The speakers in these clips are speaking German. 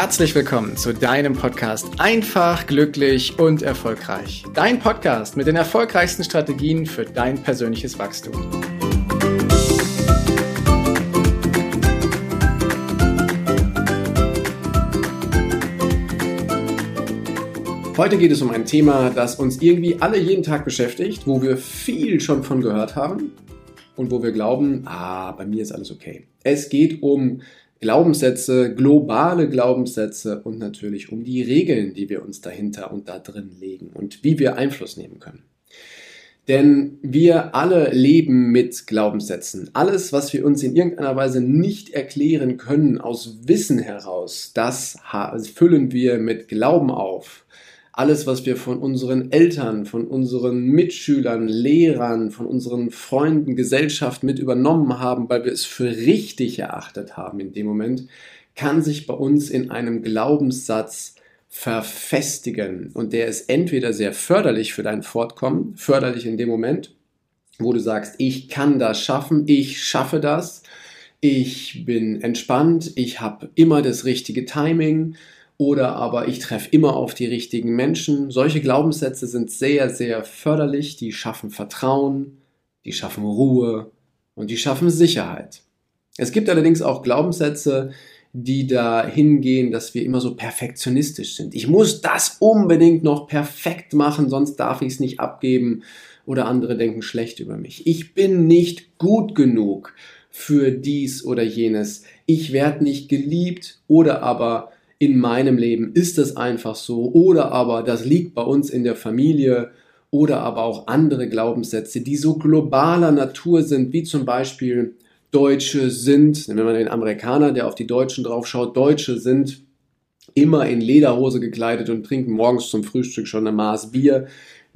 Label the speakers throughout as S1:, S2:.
S1: herzlich willkommen zu deinem Podcast Einfach, glücklich und erfolgreich. Dein Podcast mit den erfolgreichsten Strategien für dein persönliches Wachstum. Heute geht es um ein Thema, das uns irgendwie alle jeden Tag beschäftigt, wo wir viel schon von gehört haben und wo wir glauben, ah, bei mir ist alles okay. Es geht um Glaubenssätze, globale Glaubenssätze und natürlich um die Regeln, die wir uns dahinter und da drin legen und wie wir Einfluss nehmen können. Denn wir alle leben mit Glaubenssätzen. Alles, was wir uns in irgendeiner Weise nicht erklären können aus Wissen heraus, das füllen wir mit Glauben auf alles, was wir von unseren Eltern, von unseren Mitschülern, Lehrern, von unseren Freunden, Gesellschaft mit übernommen haben, weil wir es für richtig erachtet haben in dem Moment, kann sich bei uns in einem Glaubenssatz verfestigen. Und der ist entweder sehr förderlich für dein Fortkommen, förderlich in dem Moment, wo du sagst, ich kann das schaffen, ich schaffe das, ich bin entspannt, ich habe immer das richtige Timing, oder aber ich treffe immer auf die richtigen Menschen. Solche Glaubenssätze sind sehr, sehr förderlich. Die schaffen Vertrauen, die schaffen Ruhe und die schaffen Sicherheit. Es gibt allerdings auch Glaubenssätze, die da hingehen, dass wir immer so perfektionistisch sind. Ich muss das unbedingt noch perfekt machen, sonst darf ich es nicht abgeben oder andere denken schlecht über mich. Ich bin nicht gut genug für dies oder jenes. Ich werde nicht geliebt oder aber in meinem Leben ist es einfach so oder aber das liegt bei uns in der Familie oder aber auch andere Glaubenssätze, die so globaler Natur sind, wie zum Beispiel Deutsche sind, wenn man den Amerikaner, der auf die Deutschen draufschaut, Deutsche sind immer in Lederhose gekleidet und trinken morgens zum Frühstück schon eine Maß Bier.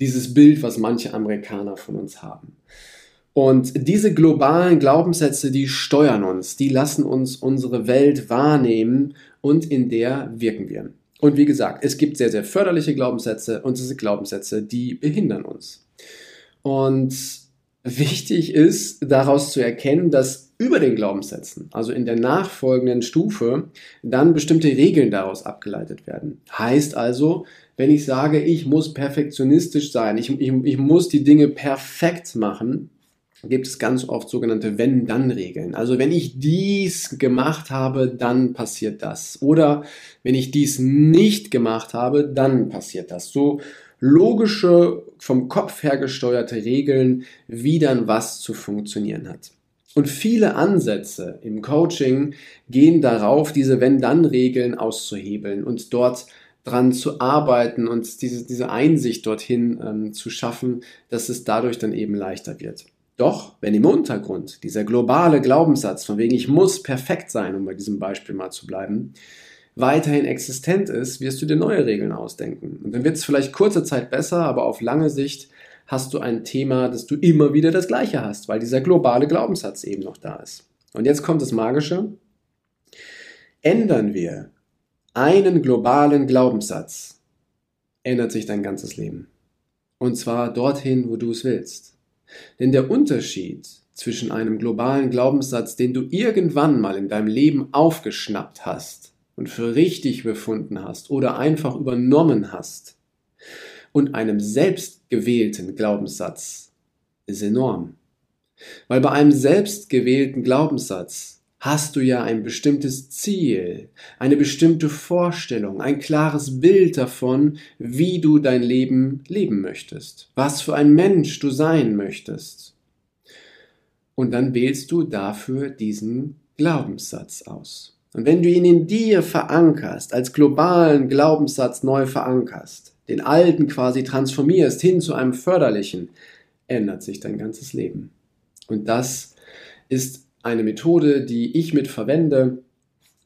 S1: Dieses Bild, was manche Amerikaner von uns haben. Und diese globalen Glaubenssätze, die steuern uns, die lassen uns unsere Welt wahrnehmen und in der wirken wir. Und wie gesagt, es gibt sehr, sehr förderliche Glaubenssätze und diese Glaubenssätze, die behindern uns. Und wichtig ist daraus zu erkennen, dass über den Glaubenssätzen, also in der nachfolgenden Stufe, dann bestimmte Regeln daraus abgeleitet werden. Heißt also, wenn ich sage, ich muss perfektionistisch sein, ich, ich, ich muss die Dinge perfekt machen, gibt es ganz oft sogenannte Wenn-Dann-Regeln. Also wenn ich dies gemacht habe, dann passiert das. Oder wenn ich dies nicht gemacht habe, dann passiert das. So logische, vom Kopf her gesteuerte Regeln, wie dann was zu funktionieren hat. Und viele Ansätze im Coaching gehen darauf, diese Wenn-Dann-Regeln auszuhebeln und dort dran zu arbeiten und diese, diese Einsicht dorthin ähm, zu schaffen, dass es dadurch dann eben leichter wird. Doch, wenn im Untergrund dieser globale Glaubenssatz, von wegen ich muss perfekt sein, um bei diesem Beispiel mal zu bleiben, weiterhin existent ist, wirst du dir neue Regeln ausdenken. Und dann wird es vielleicht kurze Zeit besser, aber auf lange Sicht hast du ein Thema, dass du immer wieder das Gleiche hast, weil dieser globale Glaubenssatz eben noch da ist. Und jetzt kommt das Magische. Ändern wir einen globalen Glaubenssatz, ändert sich dein ganzes Leben. Und zwar dorthin, wo du es willst. Denn der Unterschied zwischen einem globalen Glaubenssatz, den du irgendwann mal in deinem Leben aufgeschnappt hast und für richtig befunden hast oder einfach übernommen hast, und einem selbstgewählten Glaubenssatz ist enorm. Weil bei einem selbstgewählten Glaubenssatz hast du ja ein bestimmtes Ziel, eine bestimmte Vorstellung, ein klares Bild davon, wie du dein Leben leben möchtest, was für ein Mensch du sein möchtest. Und dann wählst du dafür diesen Glaubenssatz aus. Und wenn du ihn in dir verankerst, als globalen Glaubenssatz neu verankerst, den alten quasi transformierst hin zu einem förderlichen, ändert sich dein ganzes Leben. Und das ist eine Methode, die ich mit verwende,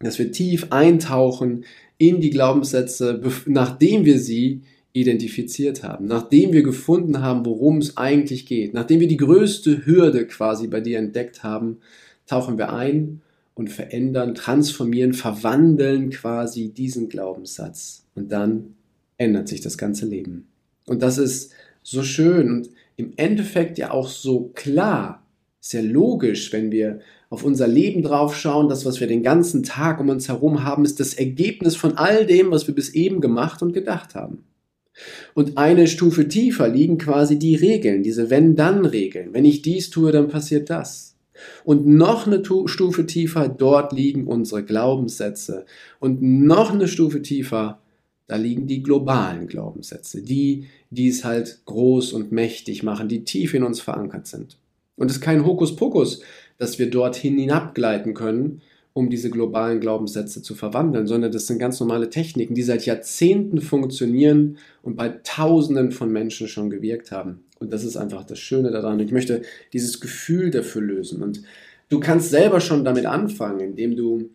S1: dass wir tief eintauchen in die Glaubenssätze, nachdem wir sie identifiziert haben, nachdem wir gefunden haben, worum es eigentlich geht, nachdem wir die größte Hürde quasi bei dir entdeckt haben, tauchen wir ein und verändern, transformieren, verwandeln quasi diesen Glaubenssatz. Und dann ändert sich das ganze Leben. Und das ist so schön und im Endeffekt ja auch so klar, Ist ja logisch, wenn wir auf unser Leben draufschauen, das, was wir den ganzen Tag um uns herum haben, ist das Ergebnis von all dem, was wir bis eben gemacht und gedacht haben. Und eine Stufe tiefer liegen quasi die Regeln, diese Wenn-Dann-Regeln. Wenn ich dies tue, dann passiert das. Und noch eine Stufe tiefer, dort liegen unsere Glaubenssätze. Und noch eine Stufe tiefer, da liegen die globalen Glaubenssätze, die, die es halt groß und mächtig machen, die tief in uns verankert sind. Und es ist kein Hokuspokus, dass wir dorthin hinabgleiten können, um diese globalen Glaubenssätze zu verwandeln, sondern das sind ganz normale Techniken, die seit Jahrzehnten funktionieren und bei Tausenden von Menschen schon gewirkt haben. Und das ist einfach das Schöne daran. Ich möchte dieses Gefühl dafür lösen. Und du kannst selber schon damit anfangen, indem du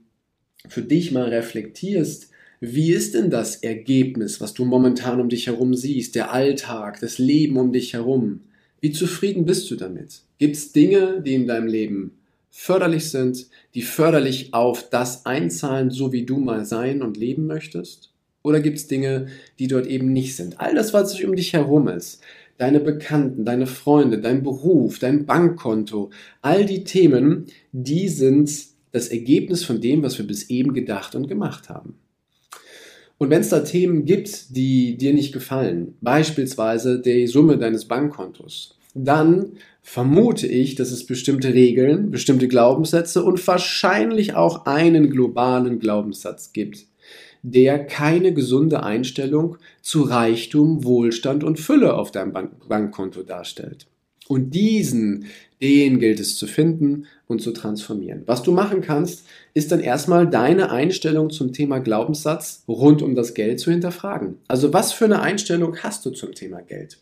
S1: für dich mal reflektierst, wie ist denn das Ergebnis, was du momentan um dich herum siehst, der Alltag, das Leben um dich herum? Wie zufrieden bist du damit? Gibt es Dinge, die in deinem Leben förderlich sind, die förderlich auf das einzahlen, so wie du mal sein und leben möchtest? Oder gibt es Dinge, die dort eben nicht sind? All das, was um dich herum ist, deine Bekannten, deine Freunde, dein Beruf, dein Bankkonto, all die Themen, die sind das Ergebnis von dem, was wir bis eben gedacht und gemacht haben. Und wenn es da Themen gibt, die dir nicht gefallen, beispielsweise die Summe deines Bankkontos, dann vermute ich, dass es bestimmte Regeln, bestimmte Glaubenssätze und wahrscheinlich auch einen globalen Glaubenssatz gibt, der keine gesunde Einstellung zu Reichtum, Wohlstand und Fülle auf deinem Bankkonto darstellt. Und diesen, den gilt es zu finden und zu transformieren. Was du machen kannst, ist dann erstmal deine Einstellung zum Thema Glaubenssatz rund um das Geld zu hinterfragen. Also was für eine Einstellung hast du zum Thema Geld?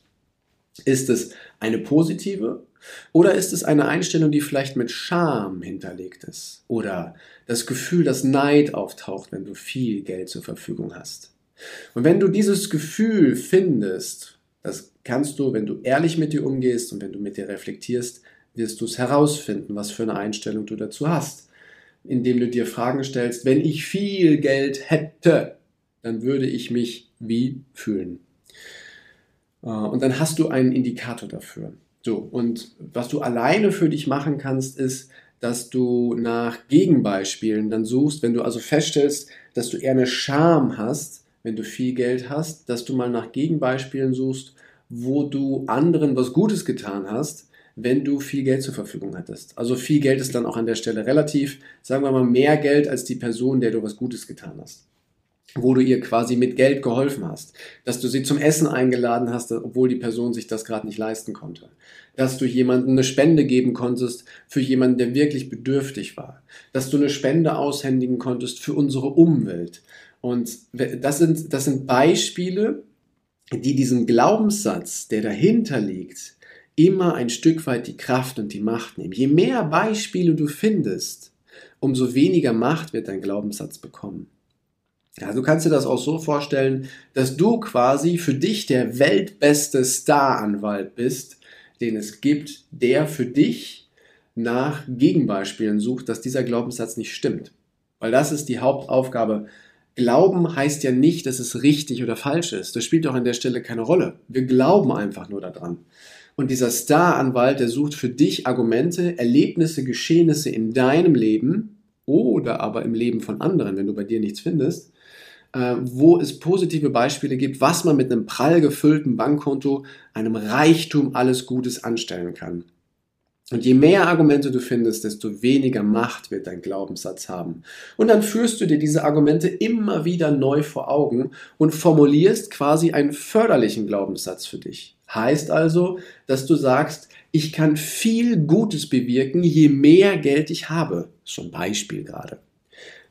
S1: Ist es eine positive oder ist es eine Einstellung, die vielleicht mit Scham hinterlegt ist? Oder das Gefühl, dass Neid auftaucht, wenn du viel Geld zur Verfügung hast? Und wenn du dieses Gefühl findest, das kannst du, wenn du ehrlich mit dir umgehst und wenn du mit dir reflektierst, wirst du es herausfinden, was für eine Einstellung du dazu hast. Indem du dir Fragen stellst, wenn ich viel Geld hätte, dann würde ich mich wie fühlen? Äh, und dann hast du einen Indikator dafür. So, und was du alleine für dich machen kannst, ist, dass du nach Gegenbeispielen dann suchst, wenn du also feststellst, dass du eher eine Scham hast, wenn du viel Geld hast, dass du mal nach Gegenbeispielen suchst, wo du anderen was Gutes getan hast, wenn du viel Geld zur Verfügung hattest. Also viel Geld ist dann auch an der Stelle relativ, sagen wir mal, mehr Geld als die Person, der du was Gutes getan hast wo du ihr quasi mit Geld geholfen hast, dass du sie zum Essen eingeladen hast, obwohl die Person sich das gerade nicht leisten konnte, dass du jemandem eine Spende geben konntest für jemanden, der wirklich bedürftig war, dass du eine Spende aushändigen konntest für unsere Umwelt. Und das sind, das sind Beispiele, die diesen Glaubenssatz, der dahinter liegt, immer ein Stück weit die Kraft und die Macht nehmen. Je mehr Beispiele du findest, umso weniger Macht wird dein Glaubenssatz bekommen. Ja, du kannst dir das auch so vorstellen, dass du quasi für dich der weltbeste Staranwalt bist, den es gibt, der für dich nach Gegenbeispielen sucht, dass dieser Glaubenssatz nicht stimmt. Weil das ist die Hauptaufgabe. Glauben heißt ja nicht, dass es richtig oder falsch ist. Das spielt auch an der Stelle keine Rolle. Wir glauben einfach nur daran. Und dieser Staranwalt, der sucht für dich Argumente, Erlebnisse, Geschehnisse in deinem Leben oder aber im Leben von anderen, wenn du bei dir nichts findest, äh, wo es positive Beispiele gibt, was man mit einem prall gefüllten Bankkonto, einem Reichtum alles Gutes anstellen kann. Und je mehr Argumente du findest, desto weniger Macht wird dein Glaubenssatz haben. Und dann führst du dir diese Argumente immer wieder neu vor Augen und formulierst quasi einen förderlichen Glaubenssatz für dich. Heißt also, dass du sagst, ich kann viel Gutes bewirken, je mehr Geld ich habe. Schon Beispiel gerade.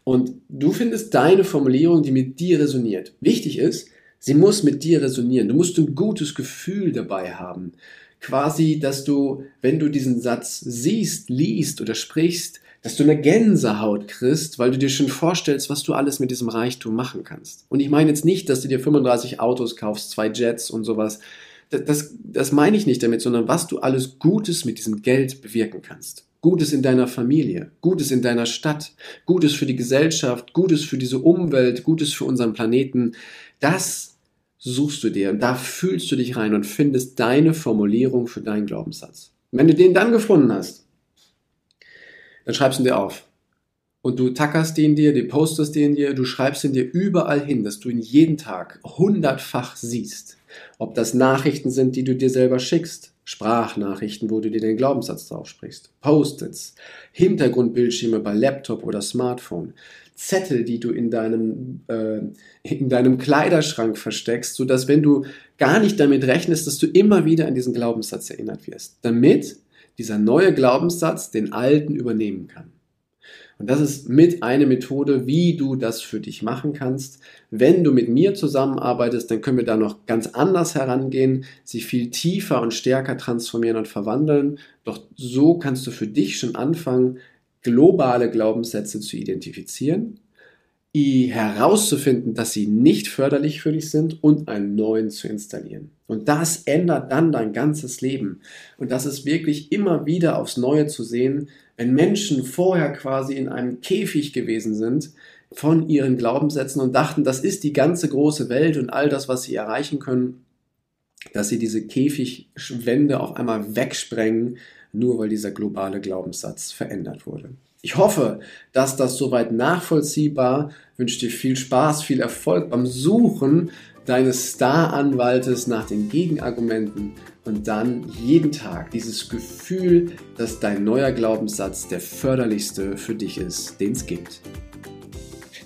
S1: Und du findest deine Formulierung, die mit dir resoniert. Wichtig ist, sie muss mit dir resonieren. Du musst ein gutes Gefühl dabei haben. Quasi, dass du, wenn du diesen Satz siehst, liest oder sprichst, dass du eine Gänsehaut kriegst, weil du dir schon vorstellst, was du alles mit diesem Reichtum machen kannst. Und ich meine jetzt nicht, dass du dir 35 Autos kaufst, zwei Jets und sowas. Das, das, das meine ich nicht damit, sondern was du alles Gutes mit diesem Geld bewirken kannst. Gutes in deiner Familie, Gutes in deiner Stadt, Gutes für die Gesellschaft, Gutes für diese Umwelt, Gutes für unseren Planeten. Das suchst du dir und da fühlst du dich rein und findest deine Formulierung für deinen Glaubenssatz. Und wenn du den dann gefunden hast, dann schreibst du ihn dir auf. Und du tackerst ihn dir, du postest ihn dir, du schreibst ihn dir überall hin, dass du ihn jeden Tag hundertfach siehst. Ob das Nachrichten sind, die du dir selber schickst, Sprachnachrichten, wo du dir den Glaubenssatz drauf sprichst, Post-its, Hintergrundbildschirme bei Laptop oder Smartphone, Zettel, die du in deinem, äh, in deinem Kleiderschrank versteckst, sodass wenn du gar nicht damit rechnest, dass du immer wieder an diesen Glaubenssatz erinnert wirst, damit dieser neue Glaubenssatz den alten übernehmen kann. Und das ist mit eine Methode, wie du das für dich machen kannst. Wenn du mit mir zusammenarbeitest, dann können wir da noch ganz anders herangehen, sie viel tiefer und stärker transformieren und verwandeln. Doch so kannst du für dich schon anfangen, globale Glaubenssätze zu identifizieren herauszufinden, dass sie nicht förderlich für dich sind und einen neuen zu installieren. Und das ändert dann dein ganzes Leben. Und das ist wirklich immer wieder aufs Neue zu sehen, wenn Menschen vorher quasi in einem Käfig gewesen sind von ihren Glaubenssätzen und dachten, das ist die ganze große Welt und all das, was sie erreichen können, dass sie diese Käfigwände auf einmal wegsprengen, nur weil dieser globale Glaubenssatz verändert wurde. Ich hoffe, dass das soweit nachvollziehbar. Ich wünsche dir viel Spaß, viel Erfolg beim Suchen deines Star-Anwaltes nach den Gegenargumenten und dann jeden Tag dieses Gefühl, dass dein neuer Glaubenssatz der förderlichste für dich ist, den es gibt.